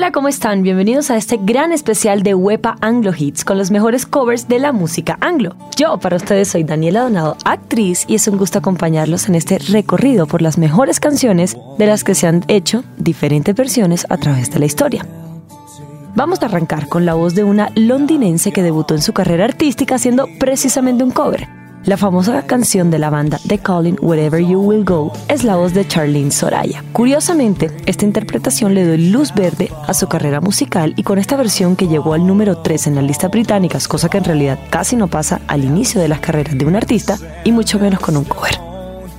Hola, ¿cómo están? Bienvenidos a este gran especial de Wepa Anglo Hits con los mejores covers de la música anglo. Yo para ustedes soy Daniela Donado, actriz, y es un gusto acompañarlos en este recorrido por las mejores canciones de las que se han hecho diferentes versiones a través de la historia. Vamos a arrancar con la voz de una londinense que debutó en su carrera artística haciendo precisamente un cover. La famosa canción de la banda The Calling Wherever You Will Go es la voz de Charlene Soraya. Curiosamente, esta interpretación le dio luz verde a su carrera musical y con esta versión que llegó al número 3 en las listas británicas, cosa que en realidad casi no pasa al inicio de las carreras de un artista y mucho menos con un cover.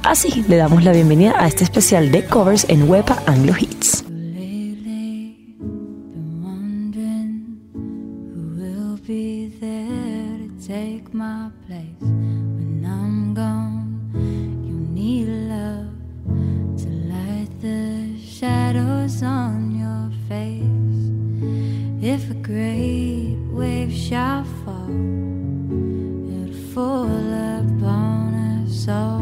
Así le damos la bienvenida a este especial de covers en Wepa Anglo Hits. shadows on your face. If a great wave shall fall, it'll fall upon us all.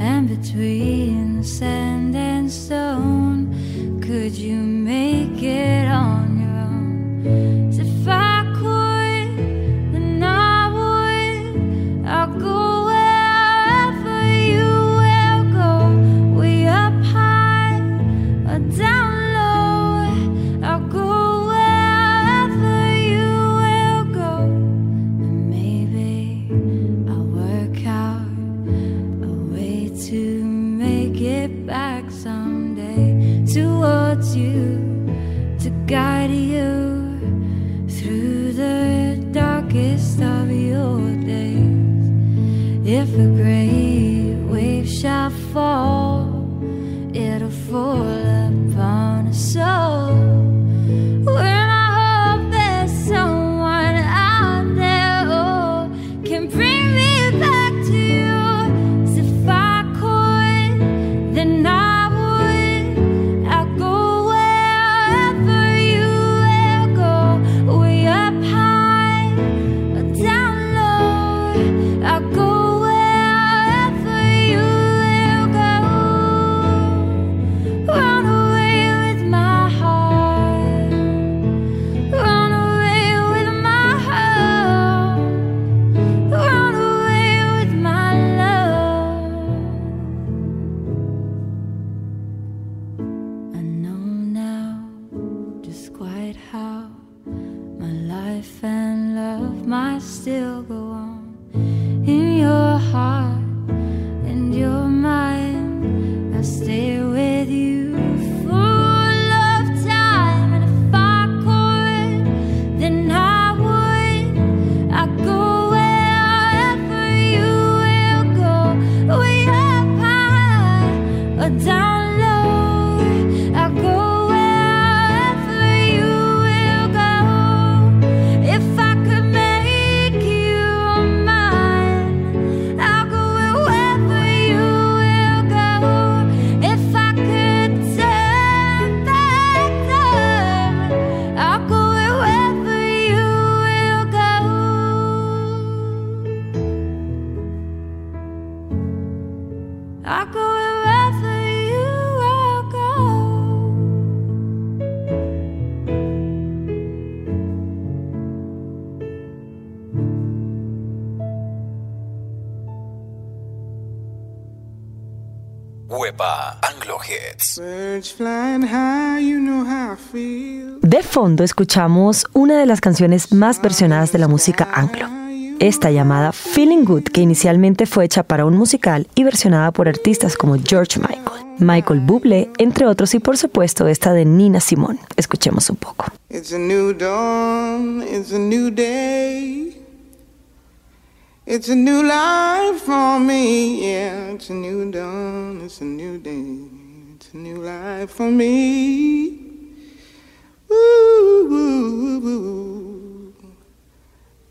And between the sand and stone, could you make it on your own? To find. De escuchamos una de las canciones más versionadas de la música anglo. Esta llamada Feeling Good, que inicialmente fue hecha para un musical y versionada por artistas como George Michael, Michael Bublé, entre otros, y por supuesto esta de Nina Simone. Escuchemos un poco. It's a new dawn, it's a new day. It's a new life for me, yeah. It's a new dawn, it's a new day. It's a new life for me.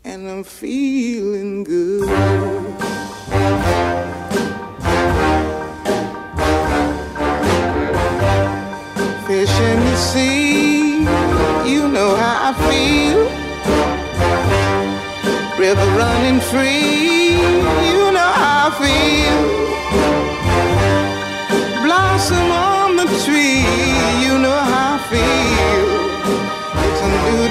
And I'm feeling good. Fish in the sea, you know how I feel river running free. You know how I feel. Blossom on the tree. You know how I feel.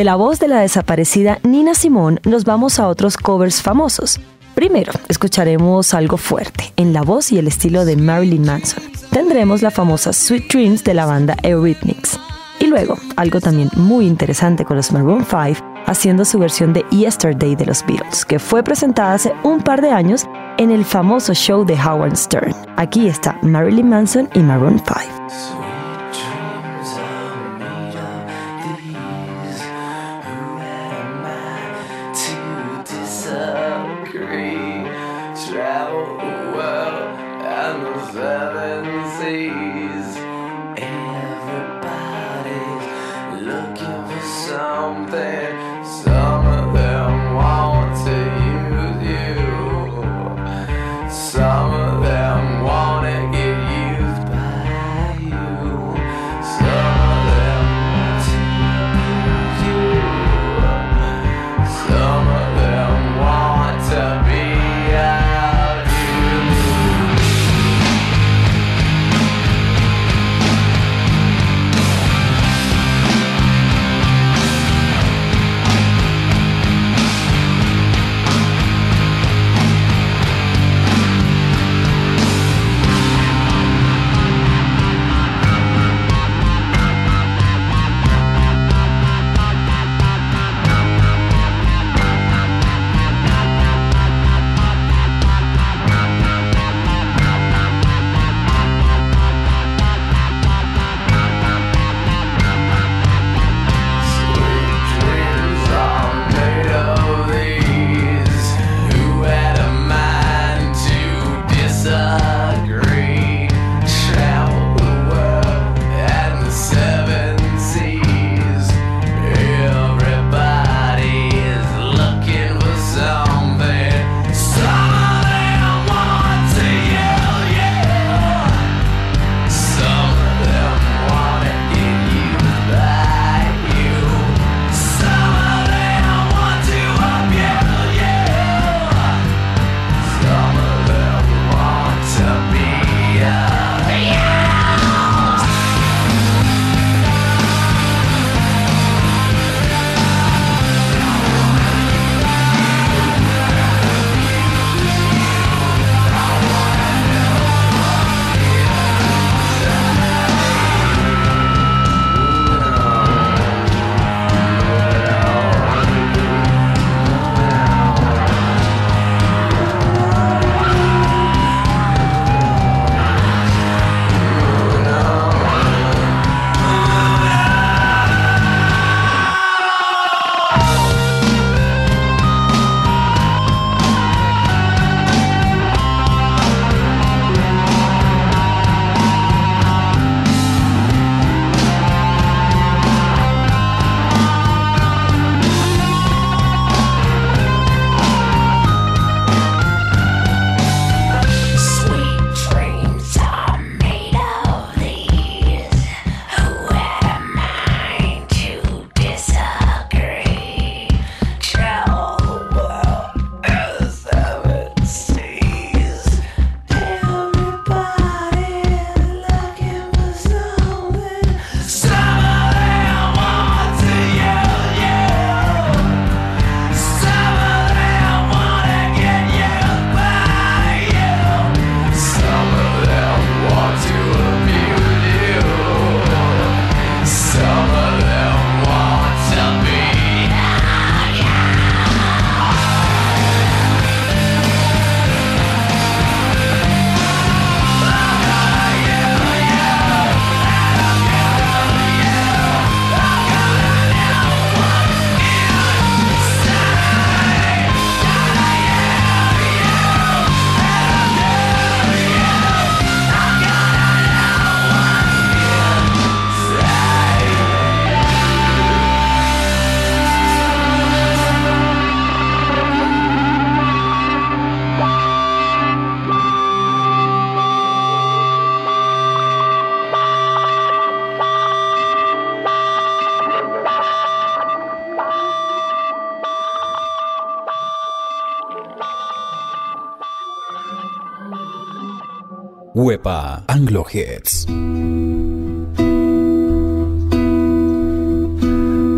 De la voz de la desaparecida Nina Simone nos vamos a otros covers famosos. Primero, escucharemos algo fuerte, en la voz y el estilo de Marilyn Manson. Tendremos la famosa Sweet Dreams de la banda Eurythmics. Y luego, algo también muy interesante con los Maroon 5, haciendo su versión de Yesterday de los Beatles, que fue presentada hace un par de años en el famoso show de Howard Stern. Aquí está Marilyn Manson y Maroon 5.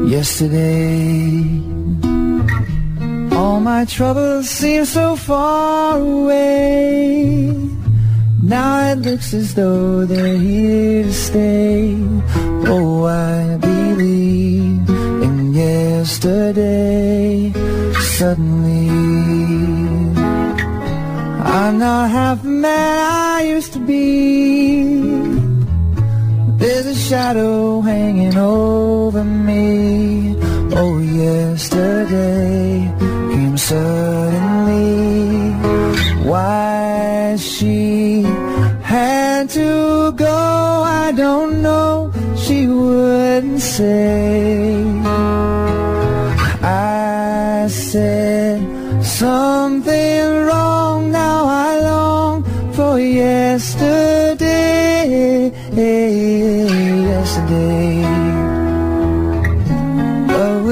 Yesterday, all my troubles seem so far away. Now it looks as though they're here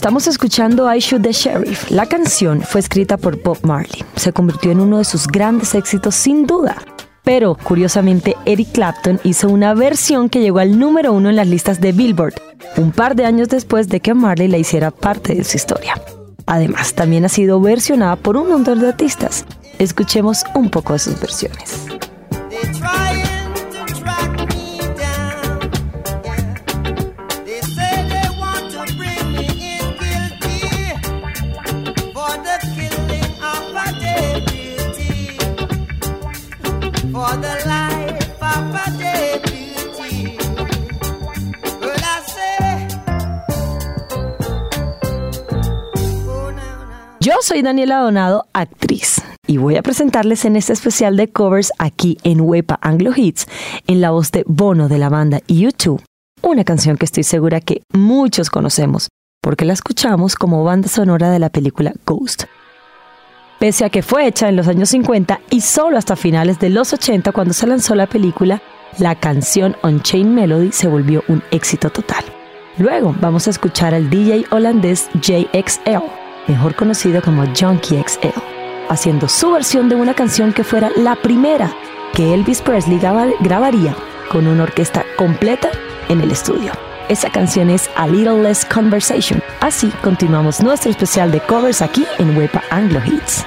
Estamos escuchando I Shoot the Sheriff. La canción fue escrita por Bob Marley. Se convirtió en uno de sus grandes éxitos sin duda. Pero, curiosamente, Eric Clapton hizo una versión que llegó al número uno en las listas de Billboard, un par de años después de que Marley la hiciera parte de su historia. Además, también ha sido versionada por un montón de artistas. Escuchemos un poco de sus versiones. Yo soy Daniela Donado, actriz, y voy a presentarles en este especial de covers aquí en Wepa Anglo Hits, en la voz de Bono de la banda U2, una canción que estoy segura que muchos conocemos, porque la escuchamos como banda sonora de la película Ghost. Pese a que fue hecha en los años 50 y solo hasta finales de los 80 cuando se lanzó la película, la canción On Chain Melody se volvió un éxito total. Luego vamos a escuchar al DJ holandés JXL, mejor conocido como Junkie XL, haciendo su versión de una canción que fuera la primera que Elvis Presley graba- grabaría con una orquesta completa en el estudio. Esa canción es A Little Less Conversation. Así continuamos nuestro especial de covers aquí en Wepa Anglo Hits.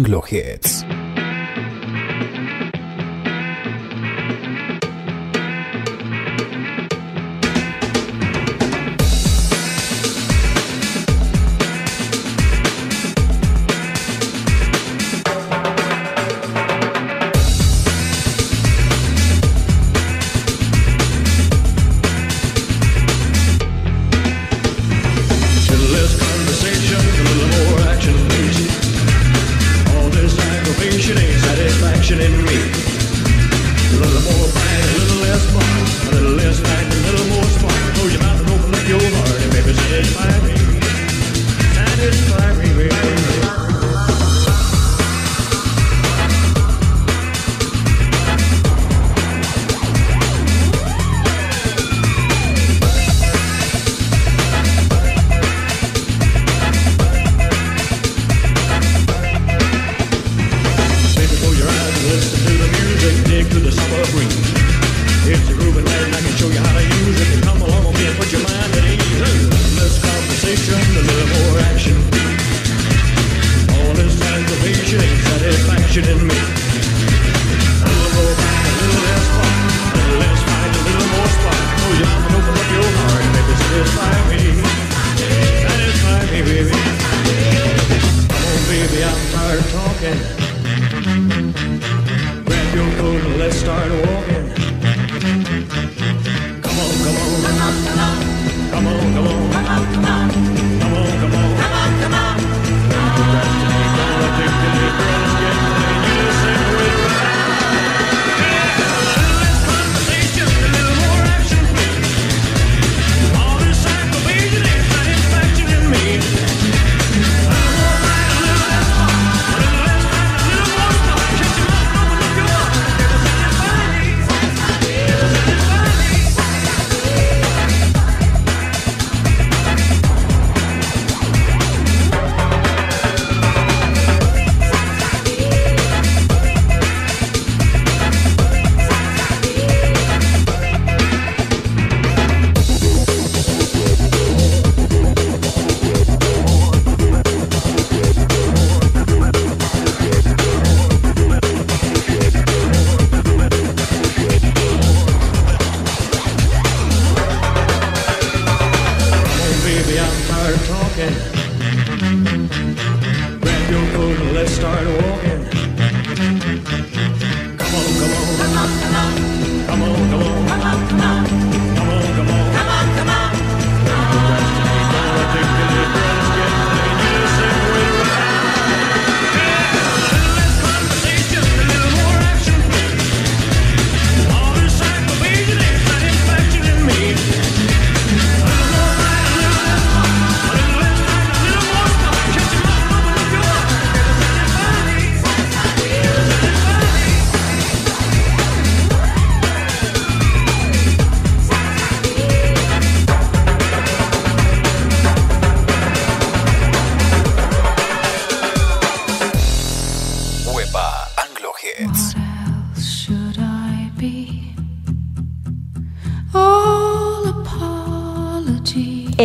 Anglo Hits.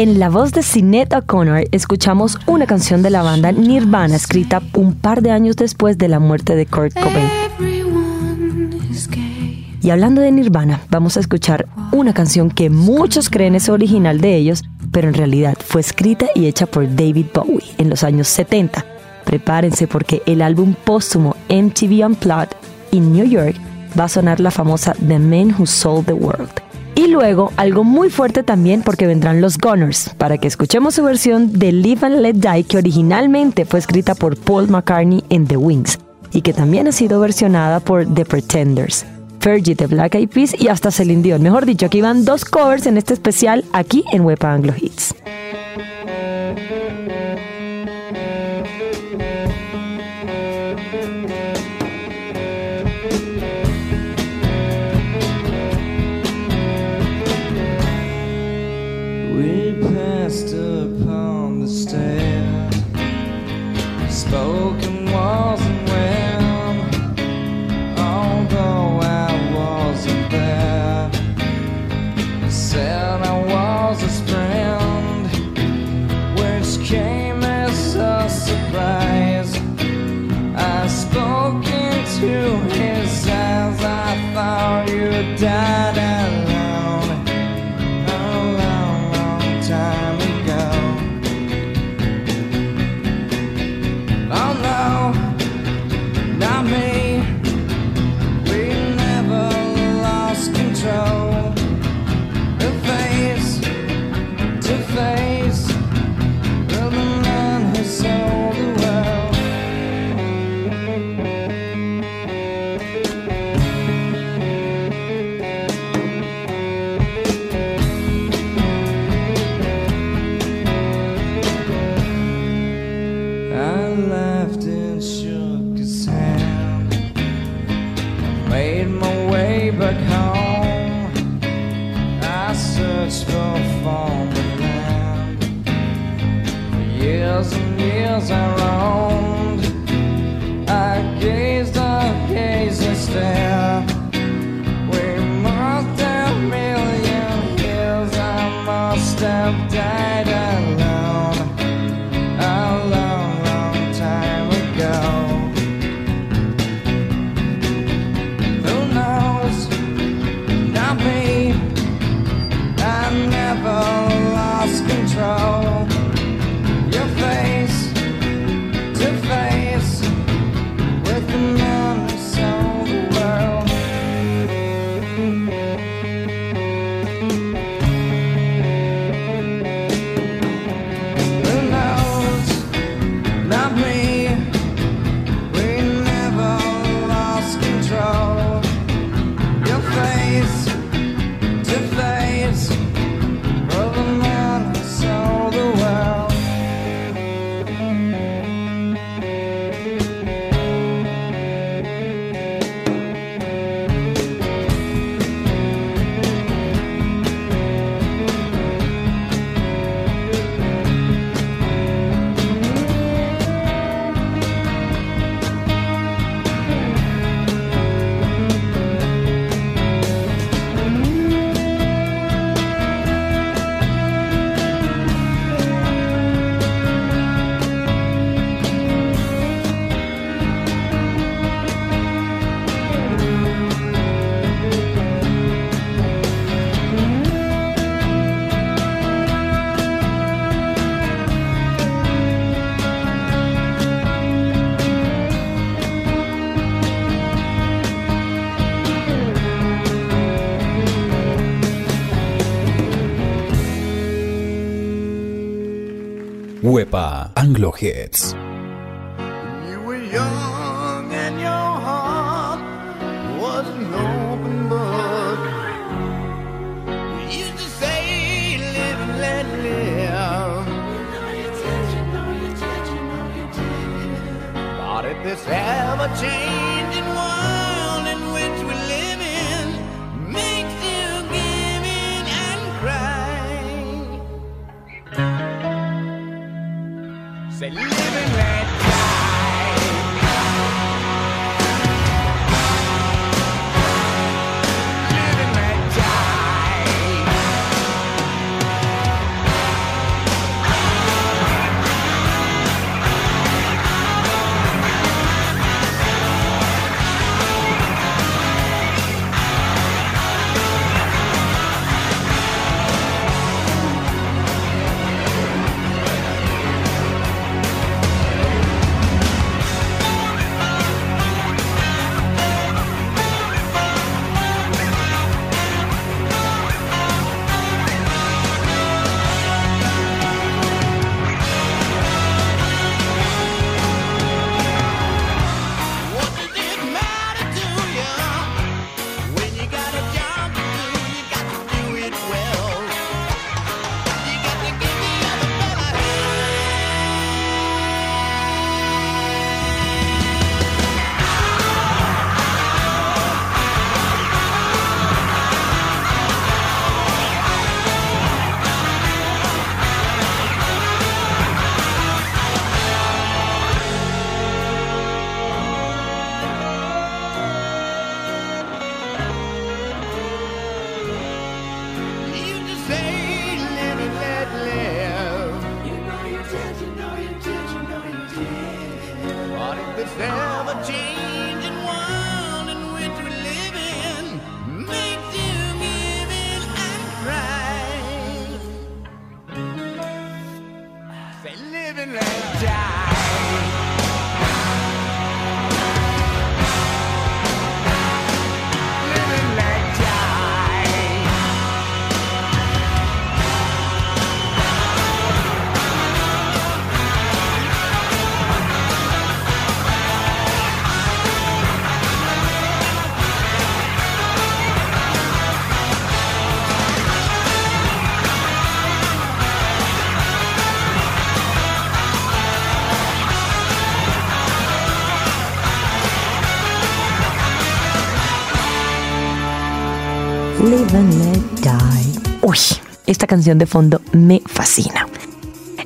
En la voz de Sinead O'Connor escuchamos una canción de la banda Nirvana escrita un par de años después de la muerte de Kurt Cobain. Y hablando de Nirvana, vamos a escuchar una canción que muchos creen es original de ellos, pero en realidad fue escrita y hecha por David Bowie en los años 70. Prepárense porque el álbum póstumo MTV Unplugged in New York va a sonar la famosa The Man Who Sold the World. Y luego algo muy fuerte también porque vendrán los Gunners, para que escuchemos su versión de Live and Let Die que originalmente fue escrita por Paul McCartney en The Wings y que también ha sido versionada por The Pretenders. Fergie de Black Eyed Peas y hasta Celine Dion. Mejor dicho, aquí van dos covers en este especial aquí en Wepa Anglo Hits. Years and years I roamed. Esta canción de fondo me fascina.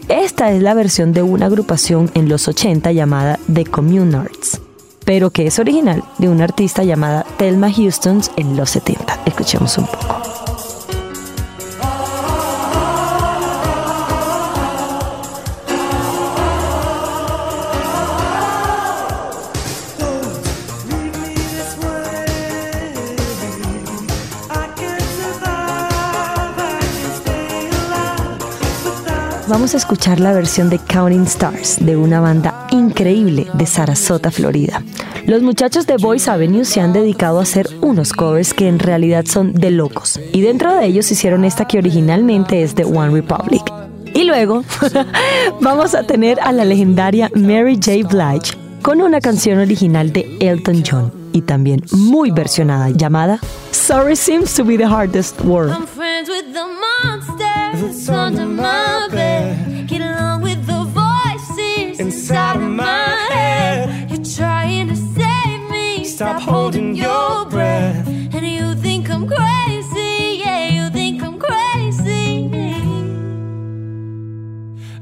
Esta es la versión de una agrupación en los 80 llamada The Communards, pero que es original de una artista llamada Thelma Houston en los 70. Escuchemos un poco. Vamos a escuchar la versión de Counting Stars de una banda increíble de Sarasota, Florida. Los muchachos de Boys Avenue se han dedicado a hacer unos covers que en realidad son de locos, y dentro de ellos hicieron esta que originalmente es de One Republic. Y luego vamos a tener a la legendaria Mary J. Blige con una canción original de Elton John y también muy versionada llamada Sorry Seems to be the Hardest Word. I'm friends with the monsters under my bed.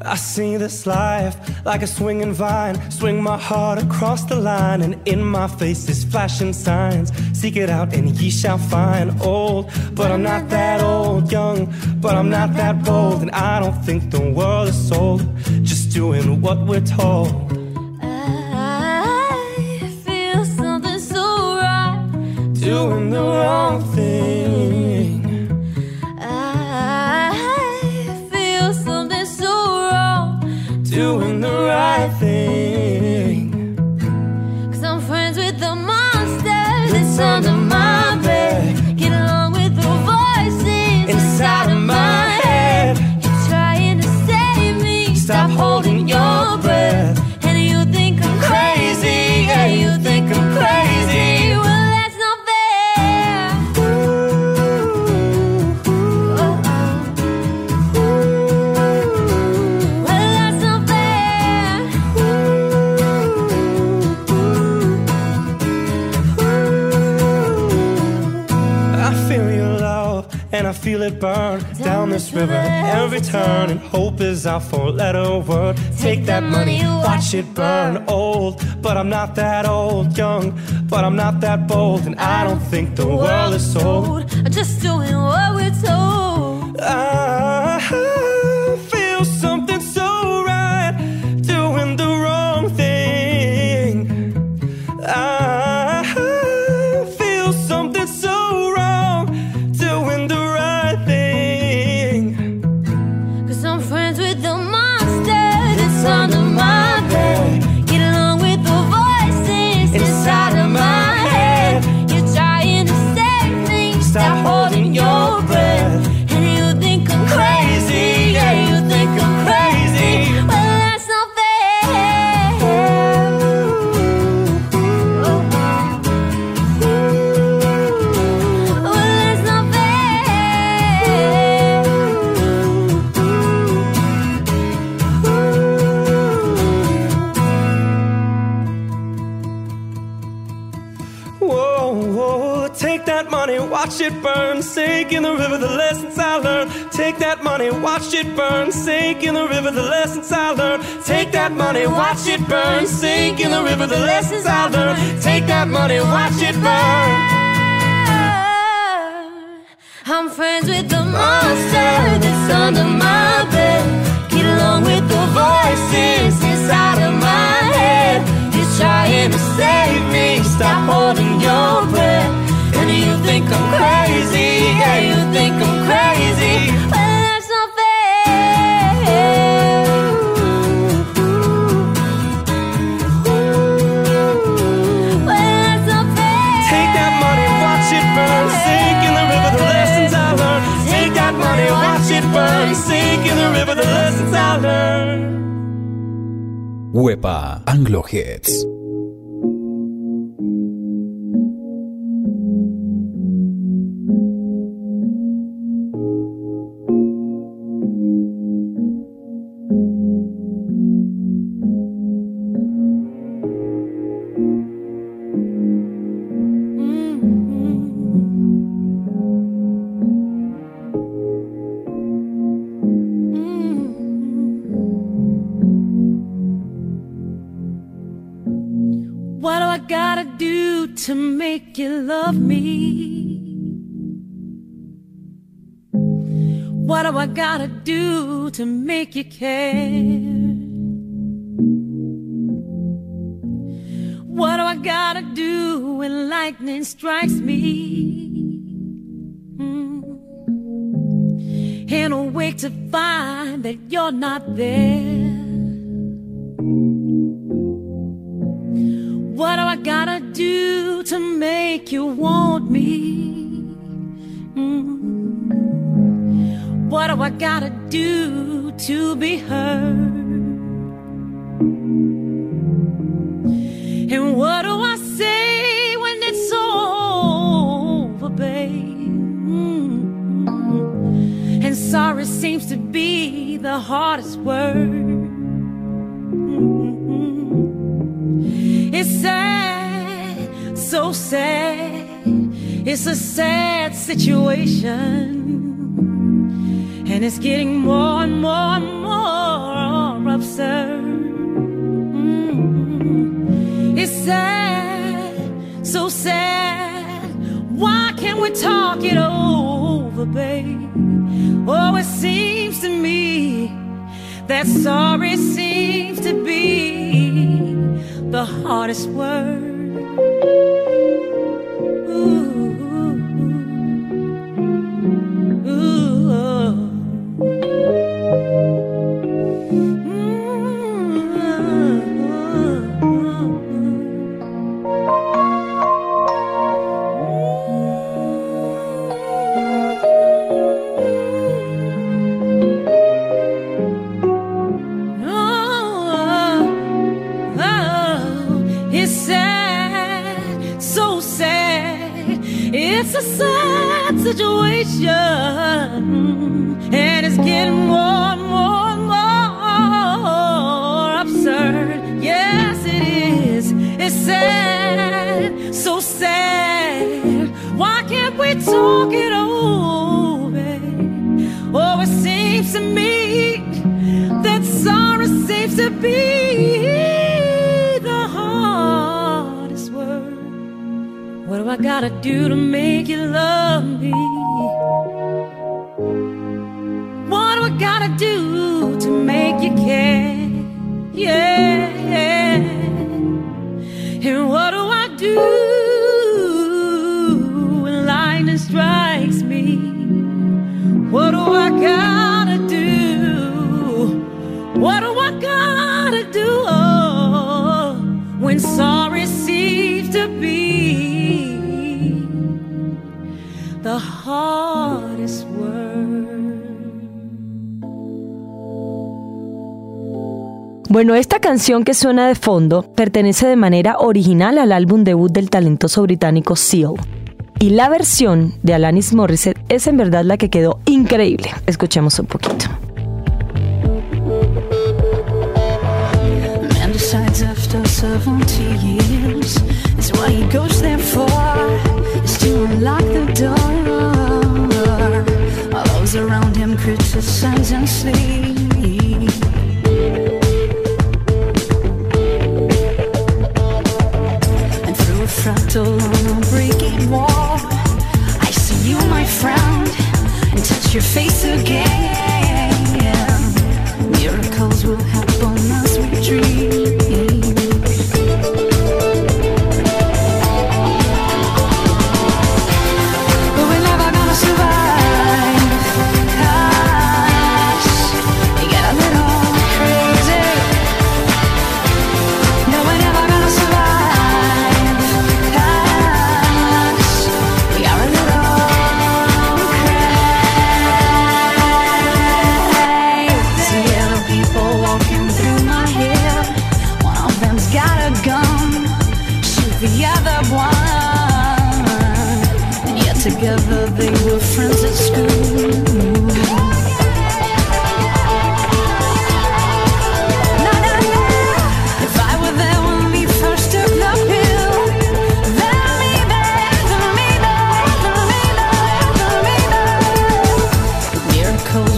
I see this life like a swinging vine. Swing my heart across the line, and in my face is flashing signs. Seek it out, and ye shall find. Old, but I'm not that old. Young, but I'm not that bold. And I don't think the world is sold. Just doing what we're told. I feel something so right. Doing the wrong thing. This river. Every turn and hope is our four letter word. Take that money watch it burn old. But I'm not that old young. But I'm not that bold. And I don't think the world is sold i'm Just doing what take that money, watch it burn, sink in the river, the lessons I learned. Take that money, watch it burn, sink in the river, the lessons I learned. Take that money, watch it burn, sink in the river, the lessons I learned. Take that money, watch it burn. I'm friends with the monster that's under my bed. Get along with the voices inside of my head. You're trying to save me. Stop holding your I'm crazy. Yeah, you think I'm crazy. But that's not fair. Well, that's not fair. Take that money, watch it burn, sink in the river, the lessons I learned. Take that money, watch it burn, sink in the river, the lessons I learned. Huepa Anglo Hits. To do to make you love me? What do I gotta do to make you care? What do I gotta do when lightning strikes me? Mm. And awake to find that you're not there. What do I gotta do to make you want me? Mm. What do I gotta do to be heard? And what do I say when it's over, babe? Mm. And sorry seems to be the hardest word. It's a sad situation. And it's getting more and more and more absurd. Mm. It's sad, so sad. Why can't we talk it over, babe? Oh, it seems to me that sorry seems to be the hardest word. Do when lightning strikes me? What do I gotta do? What do I gotta do oh, when sorry seems to be the hardest Bueno, esta canción que suena de fondo pertenece de manera original al álbum debut del talentoso británico Seal. Y la versión de Alanis Morissette es en verdad la que quedó increíble. Escuchemos un poquito. Man decides after 70 years is what he goes there for is to unlock the door. All those around him sleep. Through a fractal on a breaking wall, I see you, my friend, and touch your face again.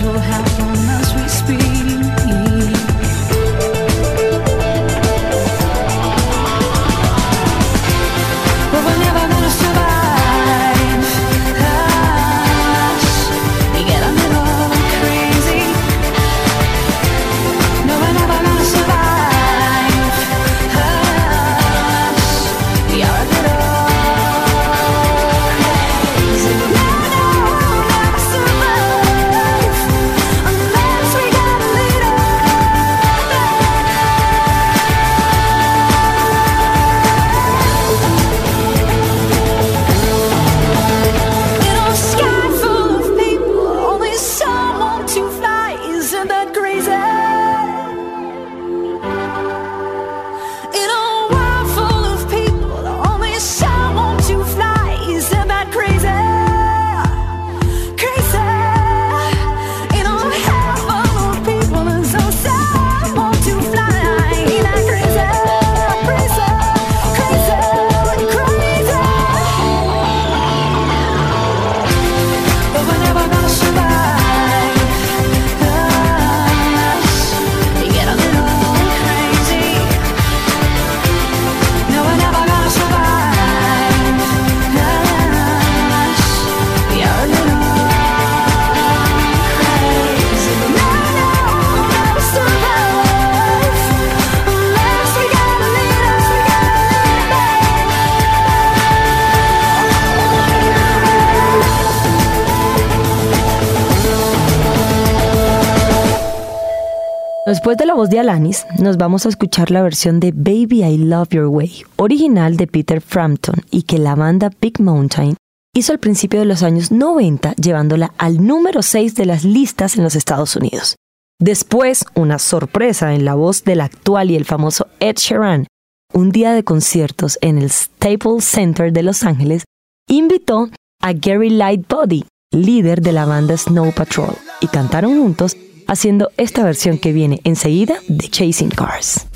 Will happen voz de Alanis, nos vamos a escuchar la versión de Baby I Love Your Way, original de Peter Frampton y que la banda Big Mountain hizo al principio de los años 90 llevándola al número 6 de las listas en los Estados Unidos. Después, una sorpresa en la voz del actual y el famoso Ed Sheeran, un día de conciertos en el Staples Center de Los Ángeles, invitó a Gary Lightbody, líder de la banda Snow Patrol, y cantaron juntos haciendo esta versión que viene enseguida de Chasing Cars.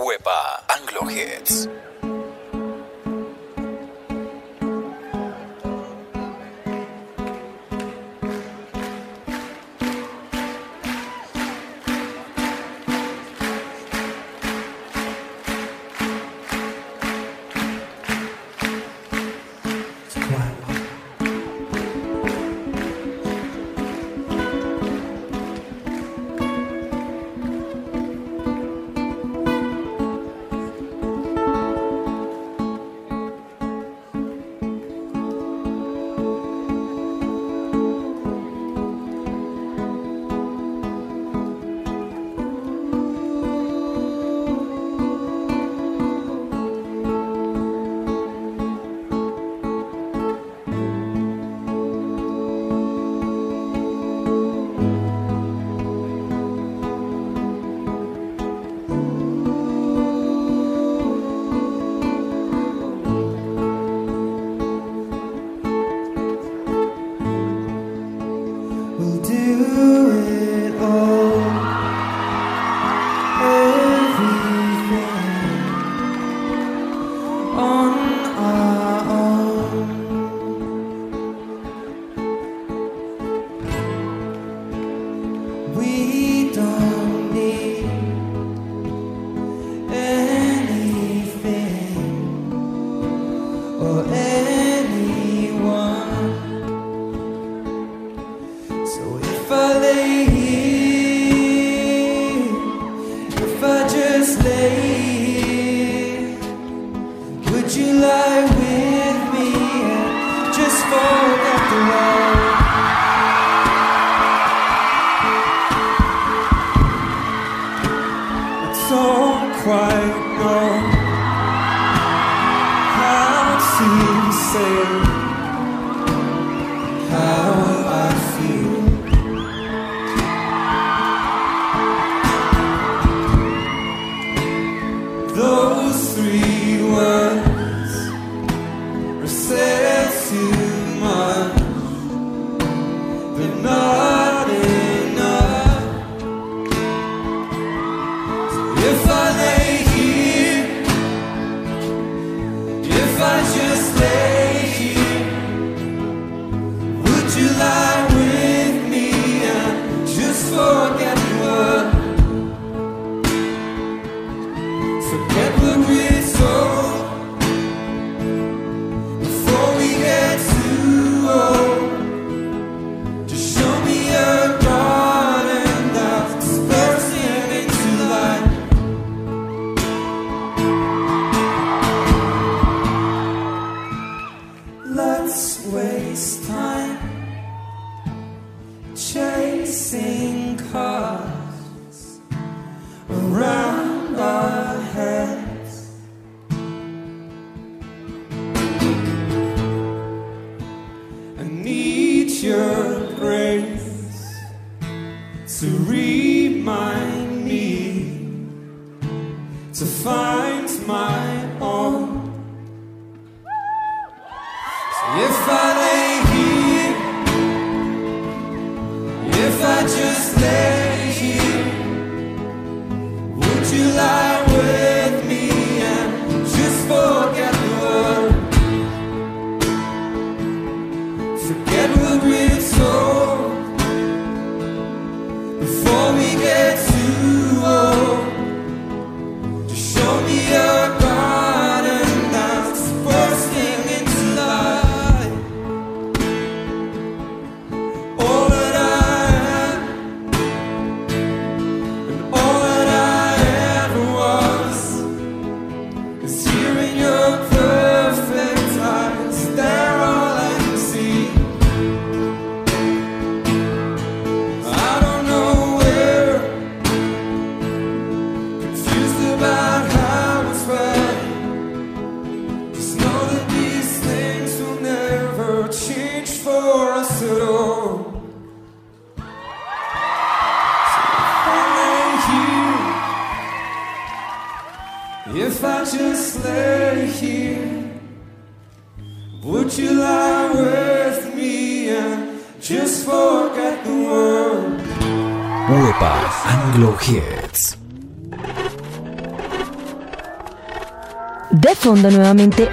Huepa Anglo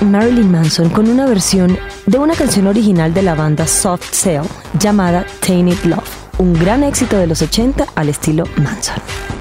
Marilyn Manson con una versión de una canción original de la banda Soft Cell llamada Tainted Love, un gran éxito de los 80 al estilo Manson.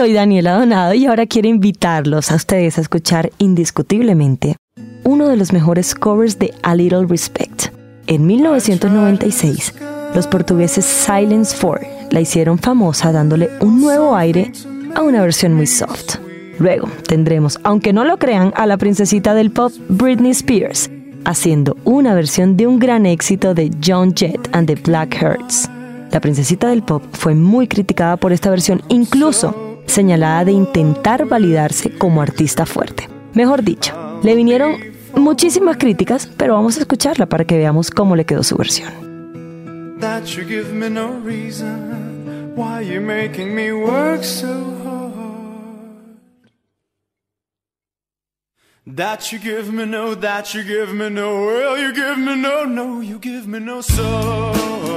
Soy Daniela Donado y ahora quiero invitarlos a ustedes a escuchar indiscutiblemente uno de los mejores covers de A Little Respect. En 1996, los portugueses Silence 4 la hicieron famosa dándole un nuevo aire a una versión muy soft. Luego tendremos, aunque no lo crean, a la princesita del pop Britney Spears haciendo una versión de un gran éxito de John Jett and the Black Hearts. La princesita del pop fue muy criticada por esta versión, incluso señalada de intentar validarse como artista fuerte. Mejor dicho, le vinieron muchísimas críticas, pero vamos a escucharla para que veamos cómo le quedó su versión. you me. That you give me no, you give me no, you give me no soul.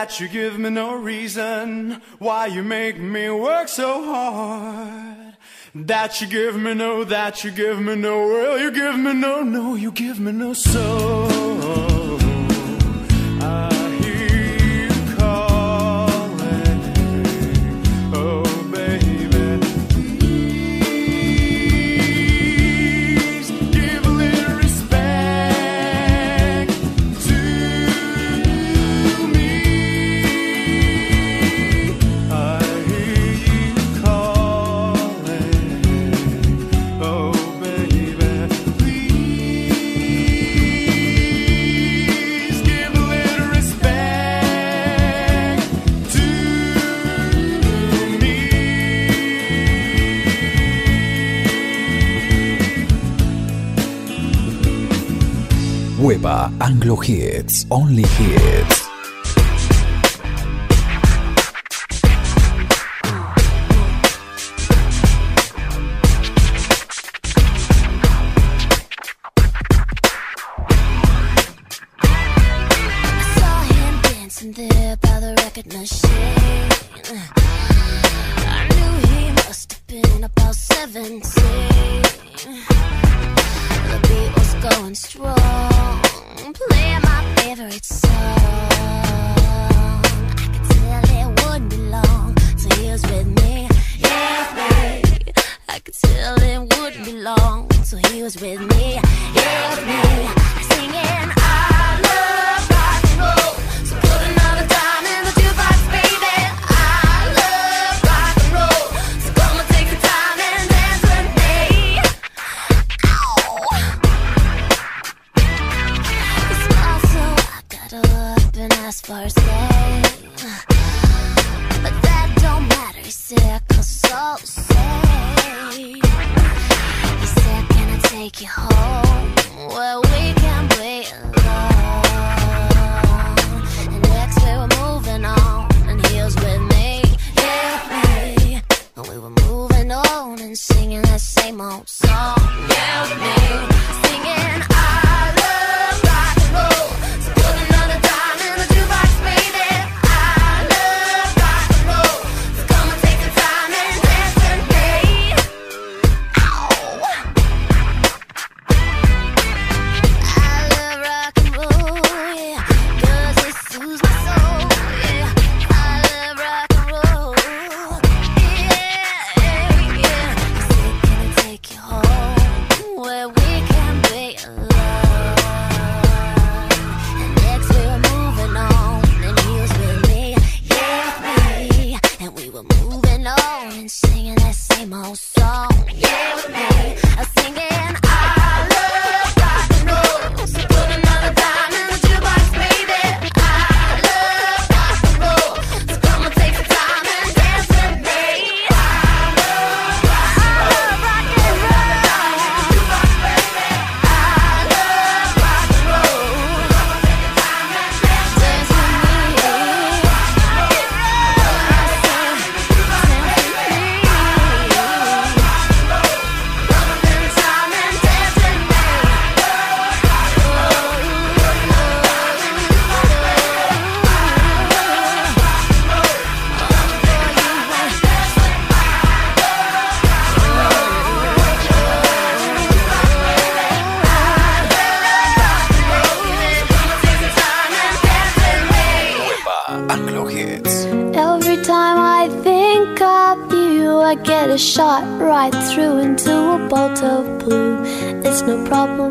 That you give me no reason why you make me work so hard. That you give me no, that you give me no, well, you give me no, no, you give me no soul. Hits, Only Hits.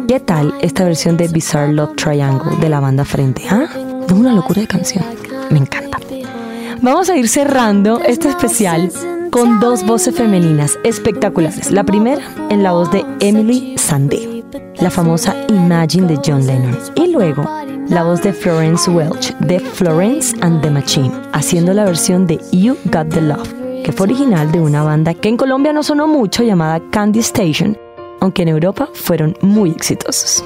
¿Qué tal esta versión de Bizarre Love Triangle de la banda Frente? ¿Ah? Es una locura de canción. Me encanta. Vamos a ir cerrando este especial con dos voces femeninas espectaculares. La primera en la voz de Emily Sandé, la famosa Imagine de John Lennon. Y luego la voz de Florence Welch de Florence and the Machine, haciendo la versión de You Got the Love, fue original de una banda que en Colombia no sonó mucho llamada Candy Station, aunque en Europa fueron muy exitosos.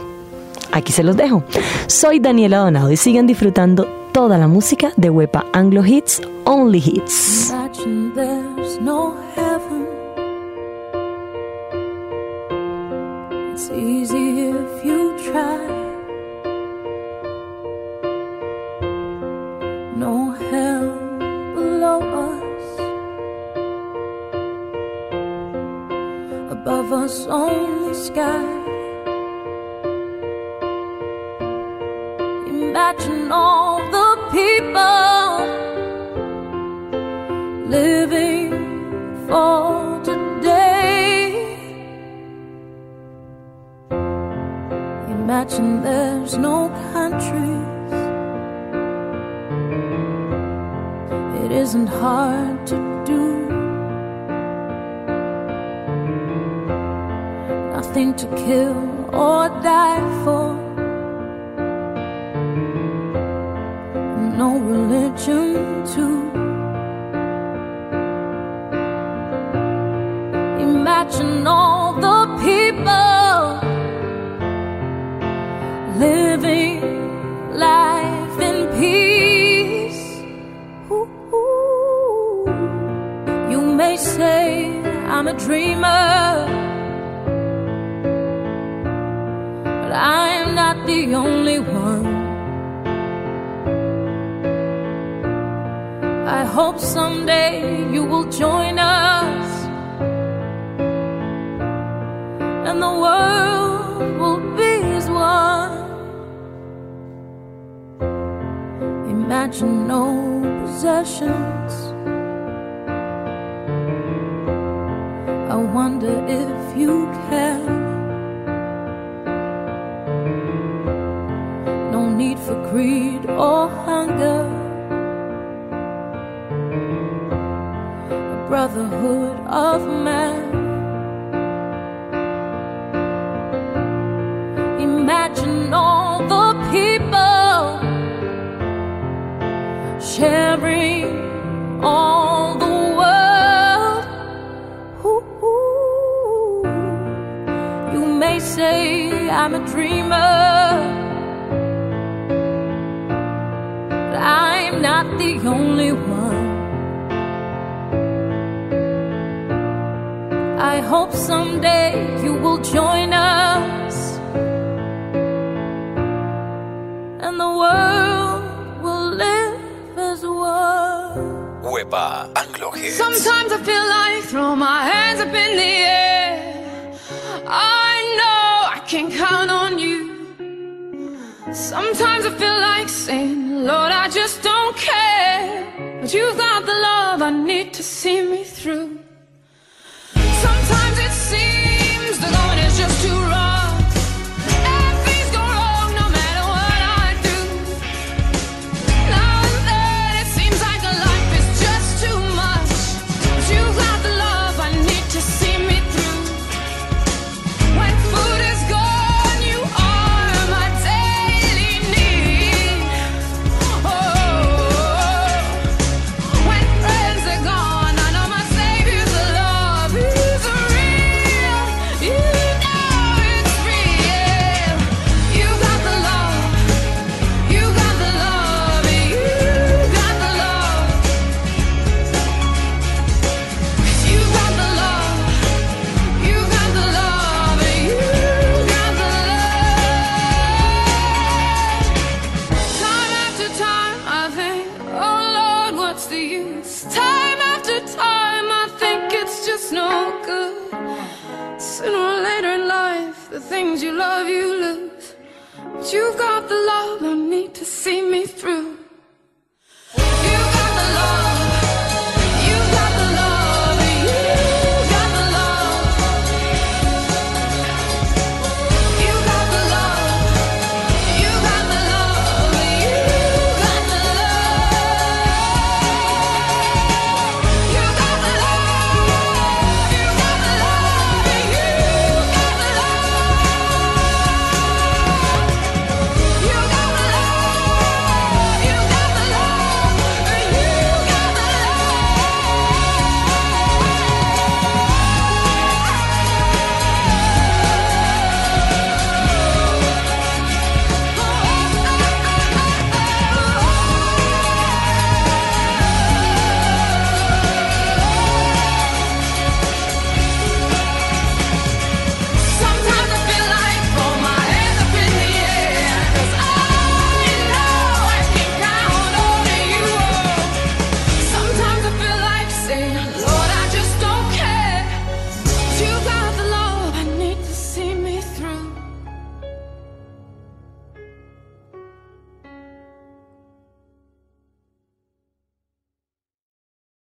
Aquí se los dejo. Soy Daniela Donado y sigan disfrutando toda la música de Wepa Anglo Hits, Only Hits. No hell. Above us, only sky. Imagine all the people living for today. Imagine there's no countries. It isn't hard to do. Nothing to kill or die for. No religion too. Imagine all the people living life in peace. Ooh, ooh. You may say I'm a dreamer, the only one. I hope someday you will join us and the world will be as one. Imagine no possessions. I wonder if you can. Greed or hunger. A brotherhood of man. Imagine all the people sharing all the world. Ooh. You may say I'm a dreamer, not the only one. I hope someday you will join us and the world will live as one. Wepa Anglo Hits. Sometimes I feel like throw my hands up in the air. Sometimes I feel like saying, Lord, I just don't care. But you've got the love I need to see me through.